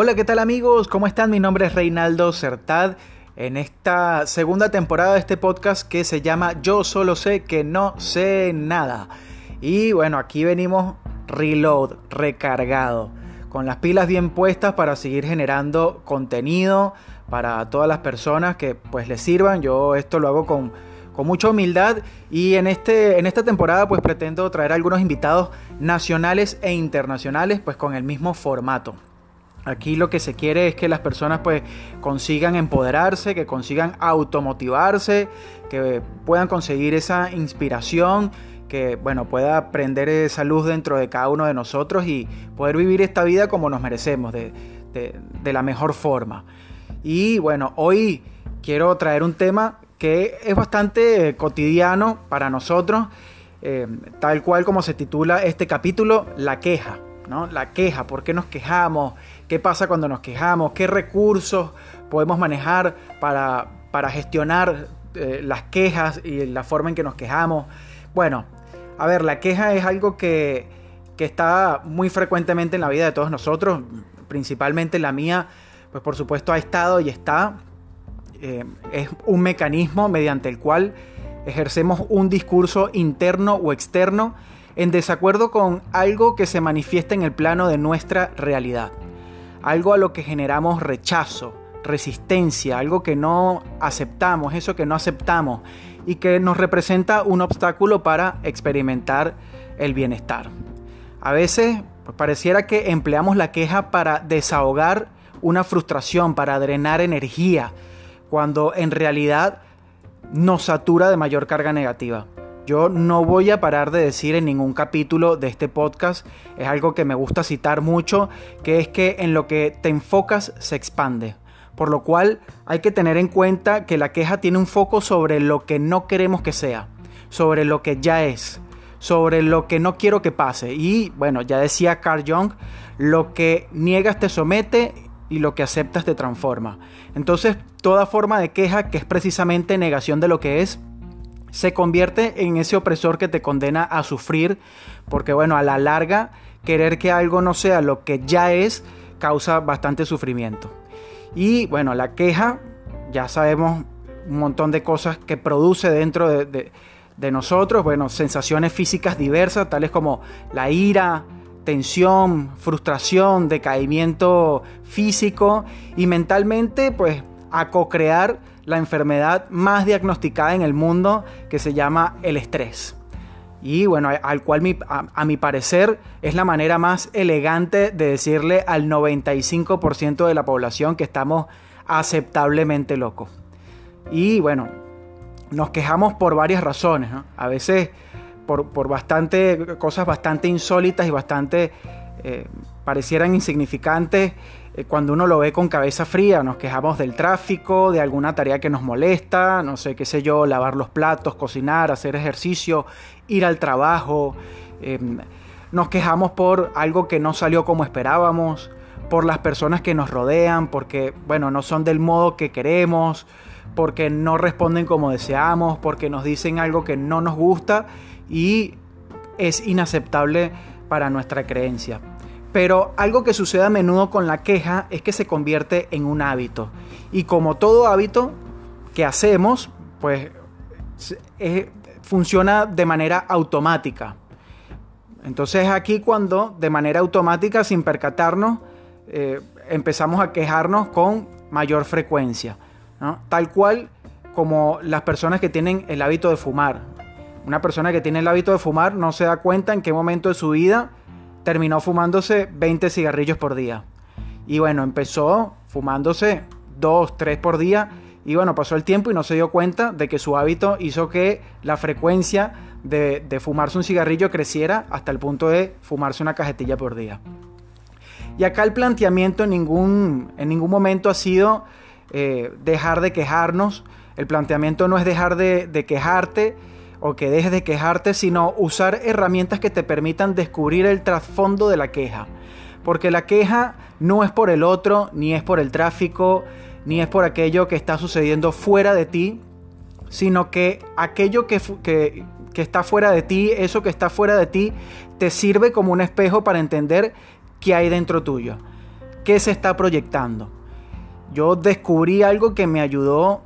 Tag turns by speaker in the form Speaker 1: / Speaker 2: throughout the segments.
Speaker 1: Hola, ¿qué tal amigos? ¿Cómo están? Mi nombre es Reinaldo Certad. En esta segunda temporada de este podcast que se llama Yo solo sé que no sé nada. Y bueno, aquí venimos reload, recargado, con las pilas bien puestas para seguir generando contenido para todas las personas que pues les sirvan. Yo esto lo hago con, con mucha humildad y en, este, en esta temporada pues pretendo traer algunos invitados nacionales e internacionales pues con el mismo formato. Aquí lo que se quiere es que las personas pues consigan empoderarse, que consigan automotivarse, que puedan conseguir esa inspiración, que bueno, pueda prender esa luz dentro de cada uno de nosotros y poder vivir esta vida como nos merecemos, de, la mejor forma. Y bueno, hoy quiero traer un tema que es bastante cotidiano para nosotros, eh, tal cual como se titula este capítulo, la queja. La queja, ¿por qué nos quejamos? ¿Qué pasa cuando nos quejamos? ¿Qué recursos podemos manejar para, para gestionar eh, las quejas y la forma en que nos quejamos? Bueno, a ver, la queja es algo que, que está muy frecuentemente en la vida de todos nosotros, principalmente la mía, pues por supuesto ha estado y está. Eh, es un mecanismo mediante el cual ejercemos un discurso interno o externo en desacuerdo con algo que se manifiesta en el plano de nuestra realidad, algo a lo que generamos rechazo, resistencia, algo que no aceptamos, eso que no aceptamos y que nos representa un obstáculo para experimentar el bienestar. A veces pues, pareciera que empleamos la queja para desahogar una frustración, para drenar energía, cuando en realidad nos satura de mayor carga negativa. Yo no voy a parar de decir en ningún capítulo de este podcast, es algo que me gusta citar mucho, que es que en lo que te enfocas se expande. Por lo cual hay que tener en cuenta que la queja tiene un foco sobre lo que no queremos que sea, sobre lo que ya es, sobre lo que no quiero que pase. Y bueno, ya decía Carl Jung, lo que niegas te somete y lo que aceptas te transforma. Entonces, toda forma de queja, que es precisamente negación de lo que es, se convierte en ese opresor que te condena a sufrir, porque bueno, a la larga, querer que algo no sea lo que ya es, causa bastante sufrimiento. Y bueno, la queja, ya sabemos un montón de cosas que produce dentro de, nosotros, bueno, sensaciones físicas diversas, tales como la ira, tensión, frustración, decaimiento físico y mentalmente, pues a co-crear la enfermedad más diagnosticada en el mundo que se llama el estrés. Y bueno, al cual a, mi parecer es la manera más elegante de decirle al 95% de la población que estamos aceptablemente locos. Y bueno, nos quejamos por varias razones, a veces por, por, bastante cosas bastante insólitas y bastante eh, parecieran insignificantes cuando uno lo ve con cabeza fría, nos quejamos del tráfico, de alguna tarea que nos molesta, no sé, qué sé yo, lavar los platos, cocinar, hacer ejercicio, ir al trabajo. Em, nos quejamos por algo que no salió como esperábamos, por las personas que nos rodean, porque, bueno, no son del modo que queremos, porque no responden como deseamos, porque nos dicen algo que no nos gusta y es inaceptable para nuestra creencia. Pero algo que sucede a menudo con la queja es que se convierte en un hábito. Y como todo hábito que hacemos, pues funciona de manera automática. Entonces aquí cuando de manera automática, sin percatarnos, eh, empezamos a quejarnos con mayor frecuencia. Tal cual como las personas que tienen el hábito de fumar. Una persona que tiene el hábito de fumar no se da cuenta en qué momento de su vida terminó fumándose 20 cigarrillos por día. Y bueno, empezó fumándose 2, 3 por día. Y bueno, pasó el tiempo y no se dio cuenta de que su hábito hizo que la frecuencia de, fumarse un cigarrillo creciera hasta el punto de fumarse una cajetilla por día. Y acá el planteamiento en ningún, en ningún momento ha sido eh, dejar de quejarnos. El planteamiento no es dejar de, de quejarte, o que dejes de quejarte, sino usar herramientas que te permitan descubrir el trasfondo de la queja. Porque la queja no es por el otro, ni es por el tráfico, ni es por aquello que está sucediendo fuera de ti, sino que aquello que, que, está fuera de ti, eso que está fuera de ti, te sirve como un espejo para entender qué hay dentro tuyo. qué se está proyectando. Yo descubrí algo que me ayudó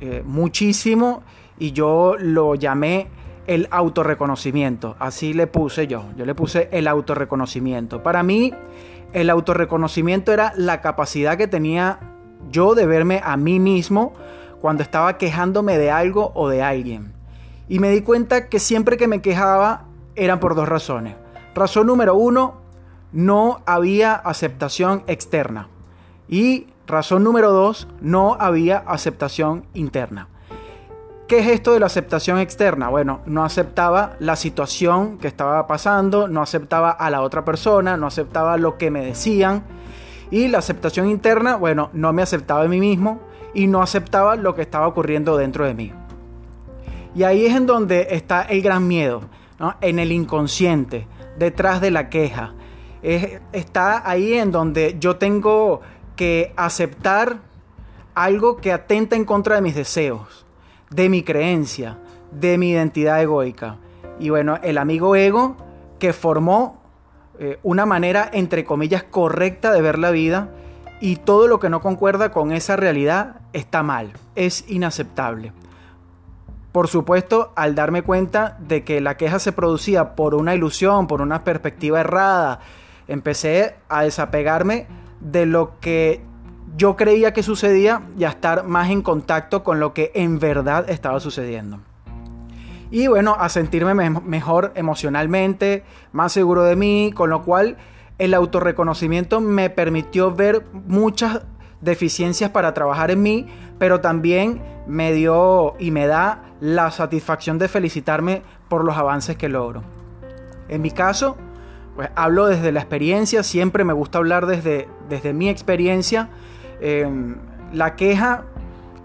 Speaker 1: eh, muchísimo y yo lo llamé el autorreconocimiento. Así le puse yo. Yo le puse el autorreconocimiento. Para mí, el autorreconocimiento era la capacidad que tenía yo de verme a mí mismo cuando estaba quejándome de algo o de alguien. Y me di cuenta que siempre que me quejaba eran por dos razones. Razón número uno, no había aceptación externa. Y razón número dos, no había aceptación interna. ¿Qué es esto de la aceptación externa? Bueno, no aceptaba la situación que estaba pasando, no aceptaba a la otra persona, no aceptaba lo que me decían. Y la aceptación interna, bueno, no me aceptaba a mí mismo y no aceptaba lo que estaba ocurriendo dentro de mí. Y ahí es en donde está el gran miedo, en el inconsciente, detrás de la queja. está ahí en donde yo tengo que aceptar algo que atenta en contra de mis deseos de mi creencia, de mi identidad egoica. Y bueno, el amigo ego que formó eh, una manera, entre comillas, correcta de ver la vida y todo lo que no concuerda con esa realidad está mal, es inaceptable. Por supuesto, al darme cuenta de que la queja se producía por una ilusión, por una perspectiva errada, empecé a desapegarme de lo que yo creía que sucedía y a estar más en contacto con lo que en verdad estaba sucediendo. Y bueno, a sentirme mejor emocionalmente, más seguro de mí, con lo cual el autorreconocimiento me permitió ver muchas deficiencias para trabajar en mí, pero también me dio y me da la satisfacción de felicitarme por los avances que logro. En mi caso, pues hablo desde la experiencia, siempre me gusta hablar desde, desde mi experiencia Em, la queja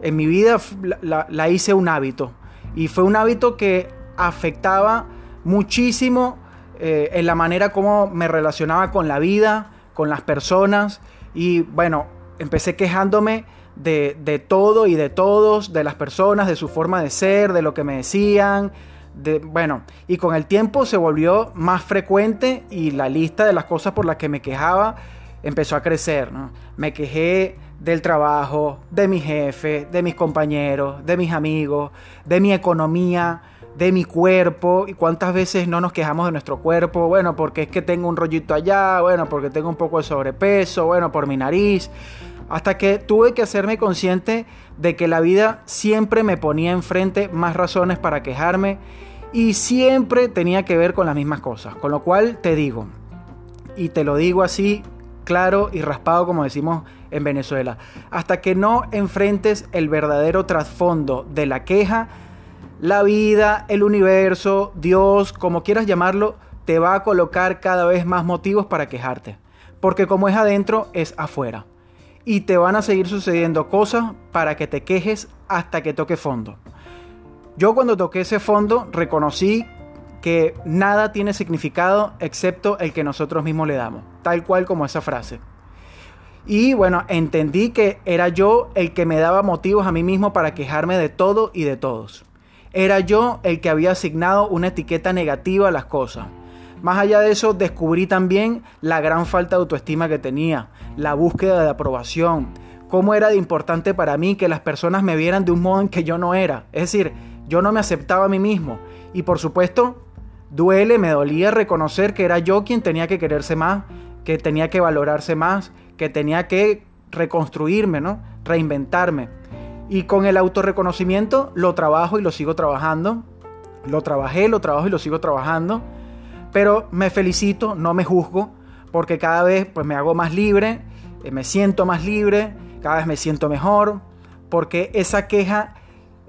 Speaker 1: en mi vida la, hice un hábito. Y fue un hábito que afectaba muchísimo eh, en la manera como me relacionaba con la vida, con las personas. Y bueno, empecé quejándome de, de, todo y de todos, de las personas, de su forma de ser, de lo que me decían. De, bueno, y con el tiempo se volvió más frecuente y la lista de las cosas por las que me quejaba empezó a crecer. Me quejé del trabajo, de mi jefe, de mis compañeros, de mis amigos, de mi economía, de mi cuerpo. ¿Y cuántas veces no nos quejamos de nuestro cuerpo? Bueno, porque es que tengo un rollito allá, bueno, porque tengo un poco de sobrepeso, bueno, por mi nariz. Hasta que tuve que hacerme consciente de que la vida siempre me ponía enfrente más razones para quejarme y siempre tenía que ver con las mismas cosas. Con lo cual te digo, y te lo digo así claro y raspado como decimos en Venezuela. Hasta que no enfrentes el verdadero trasfondo de la queja, la vida, el universo, Dios, como quieras llamarlo, te va a colocar cada vez más motivos para quejarte. Porque como es adentro, es afuera. Y te van a seguir sucediendo cosas para que te quejes hasta que toque fondo. Yo cuando toqué ese fondo reconocí que nada tiene significado excepto el que nosotros mismos le damos, tal cual como esa frase. Y bueno, entendí que era yo el que me daba motivos a mí mismo para quejarme de todo y de todos. Era yo el que había asignado una etiqueta negativa a las cosas. Más allá de eso, descubrí también la gran falta de autoestima que tenía, la búsqueda de aprobación, cómo era de importante para mí que las personas me vieran de un modo en que yo no era. Es decir, yo no me aceptaba a mí mismo. Y por supuesto, Duele, me dolía reconocer que era yo quien tenía que quererse más, que tenía que valorarse más, que tenía que reconstruirme, ¿no? Reinventarme. Y con el autorreconocimiento lo trabajo y lo sigo trabajando. Lo trabajé, lo trabajo y lo sigo trabajando. Pero me felicito, no me juzgo, porque cada vez pues, me hago más libre, eh, me siento más libre, cada vez me siento mejor, porque esa queja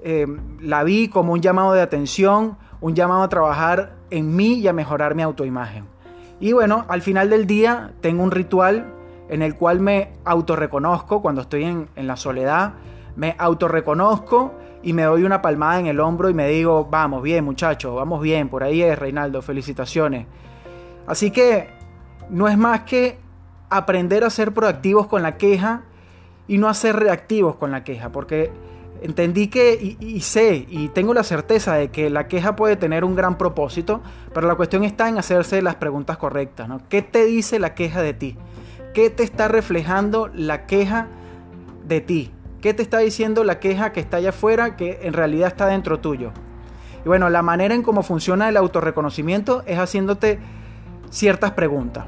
Speaker 1: eh, la vi como un llamado de atención, un llamado a trabajar en mí y a mejorar mi autoimagen. Y bueno, al final del día tengo un ritual en el cual me autorreconozco cuando estoy en, la soledad, me autorreconozco y me doy una palmada en el hombro y me digo, vamos bien muchachos, vamos bien, por ahí es Reinaldo, felicitaciones. Así que no es más que aprender a ser proactivos con la queja y no a ser reactivos con la queja, porque entendí que y, sé y tengo la certeza de que la queja puede tener un gran propósito, pero la cuestión está en hacerse las preguntas correctas. ¿no? ¿Qué te dice la queja de ti? ¿Qué te está reflejando la queja de ti? ¿Qué te está diciendo la queja que está allá afuera que en realidad está dentro tuyo? Y bueno, la manera en cómo funciona el autorreconocimiento es haciéndote ciertas preguntas.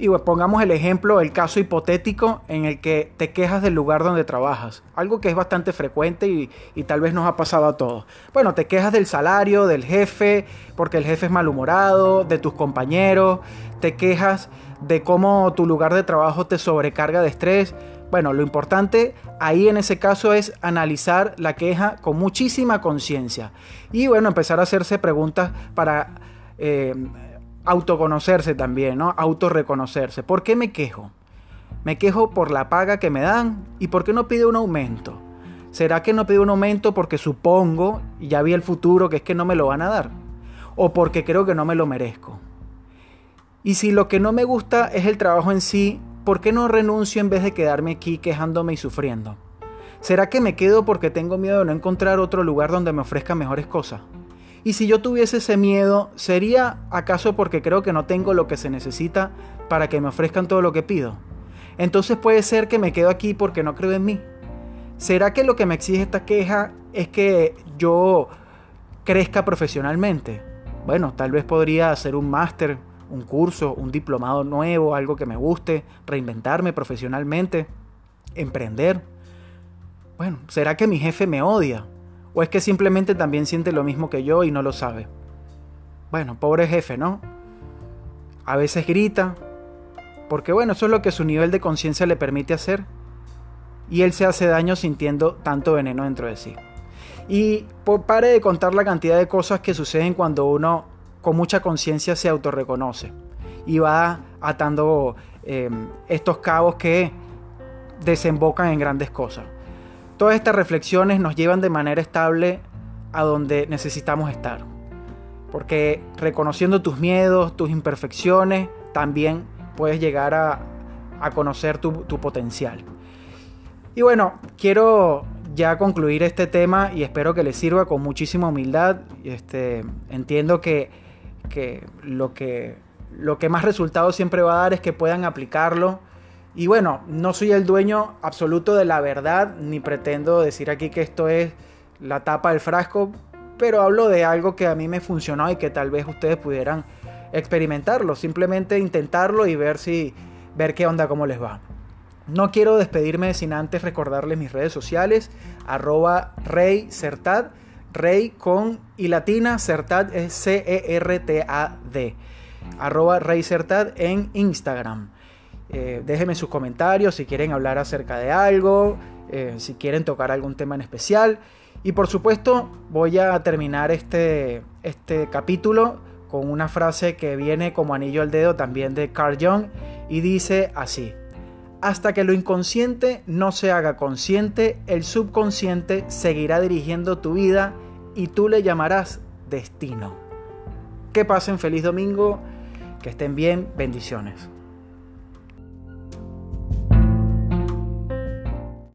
Speaker 1: Y pongamos el ejemplo, el caso hipotético en el que te quejas del lugar donde trabajas. Algo que es bastante frecuente y, y, tal vez nos ha pasado a todos. Bueno, te quejas del salario, del jefe, porque el jefe es malhumorado, de tus compañeros, te quejas de cómo tu lugar de trabajo te sobrecarga de estrés. Bueno, lo importante ahí en ese caso es analizar la queja con muchísima conciencia. Y bueno, empezar a hacerse preguntas para... Eh, autoconocerse también, ¿no? Autorreconocerse. ¿Por qué me quejo? Me quejo por la paga que me dan y por qué no pido un aumento. ¿Será que no pido un aumento porque supongo, y ya vi el futuro, que es que no me lo van a dar? ¿O porque creo que no me lo merezco? Y si lo que no me gusta es el trabajo en sí, ¿por qué no renuncio en vez de quedarme aquí quejándome y sufriendo? ¿Será que me quedo porque tengo miedo de no encontrar otro lugar donde me ofrezca mejores cosas? Y si yo tuviese ese miedo, ¿sería acaso porque creo que no tengo lo que se necesita para que me ofrezcan todo lo que pido? Entonces puede ser que me quedo aquí porque no creo en mí. ¿Será que lo que me exige esta queja es que yo crezca profesionalmente? Bueno, tal vez podría hacer un máster, un curso, un diplomado nuevo, algo que me guste, reinventarme profesionalmente, emprender. Bueno, ¿será que mi jefe me odia? ¿O es que simplemente también siente lo mismo que yo y no lo sabe? Bueno, pobre jefe, ¿no? A veces grita, porque bueno, eso es lo que su nivel de conciencia le permite hacer. Y él se hace daño sintiendo tanto veneno dentro de sí. Y pare de contar la cantidad de cosas que suceden cuando uno con mucha conciencia se autorreconoce y va atando em, estos cabos que desembocan en grandes cosas. Todas estas reflexiones nos llevan de manera estable a donde necesitamos estar. Porque reconociendo tus miedos, tus imperfecciones, también puedes llegar a, conocer tu, potencial. Y bueno, quiero ya concluir este tema y espero que les sirva con muchísima humildad. Este, entiendo que, lo que lo que más resultados siempre va a dar es que puedan aplicarlo y bueno, no soy el dueño absoluto de la verdad, ni pretendo decir aquí que esto es la tapa del frasco, pero hablo de algo que a mí me funcionó y que tal vez ustedes pudieran experimentarlo, simplemente intentarlo y ver si ver qué onda, cómo les va. No quiero despedirme sin antes recordarles mis redes sociales, arroba rey certad, rey con y latina, certad es C-E-R-T-A-D, arroba rey certad en Instagram. Eh, déjenme sus comentarios si quieren hablar acerca de algo, eh, si quieren tocar algún tema en especial. Y por supuesto voy a terminar este, este capítulo con una frase que viene como anillo al dedo también de Carl Jung y dice así. Hasta que lo inconsciente no se haga consciente, el subconsciente seguirá dirigiendo tu vida y tú le llamarás destino. Que pasen feliz domingo, que estén bien, bendiciones.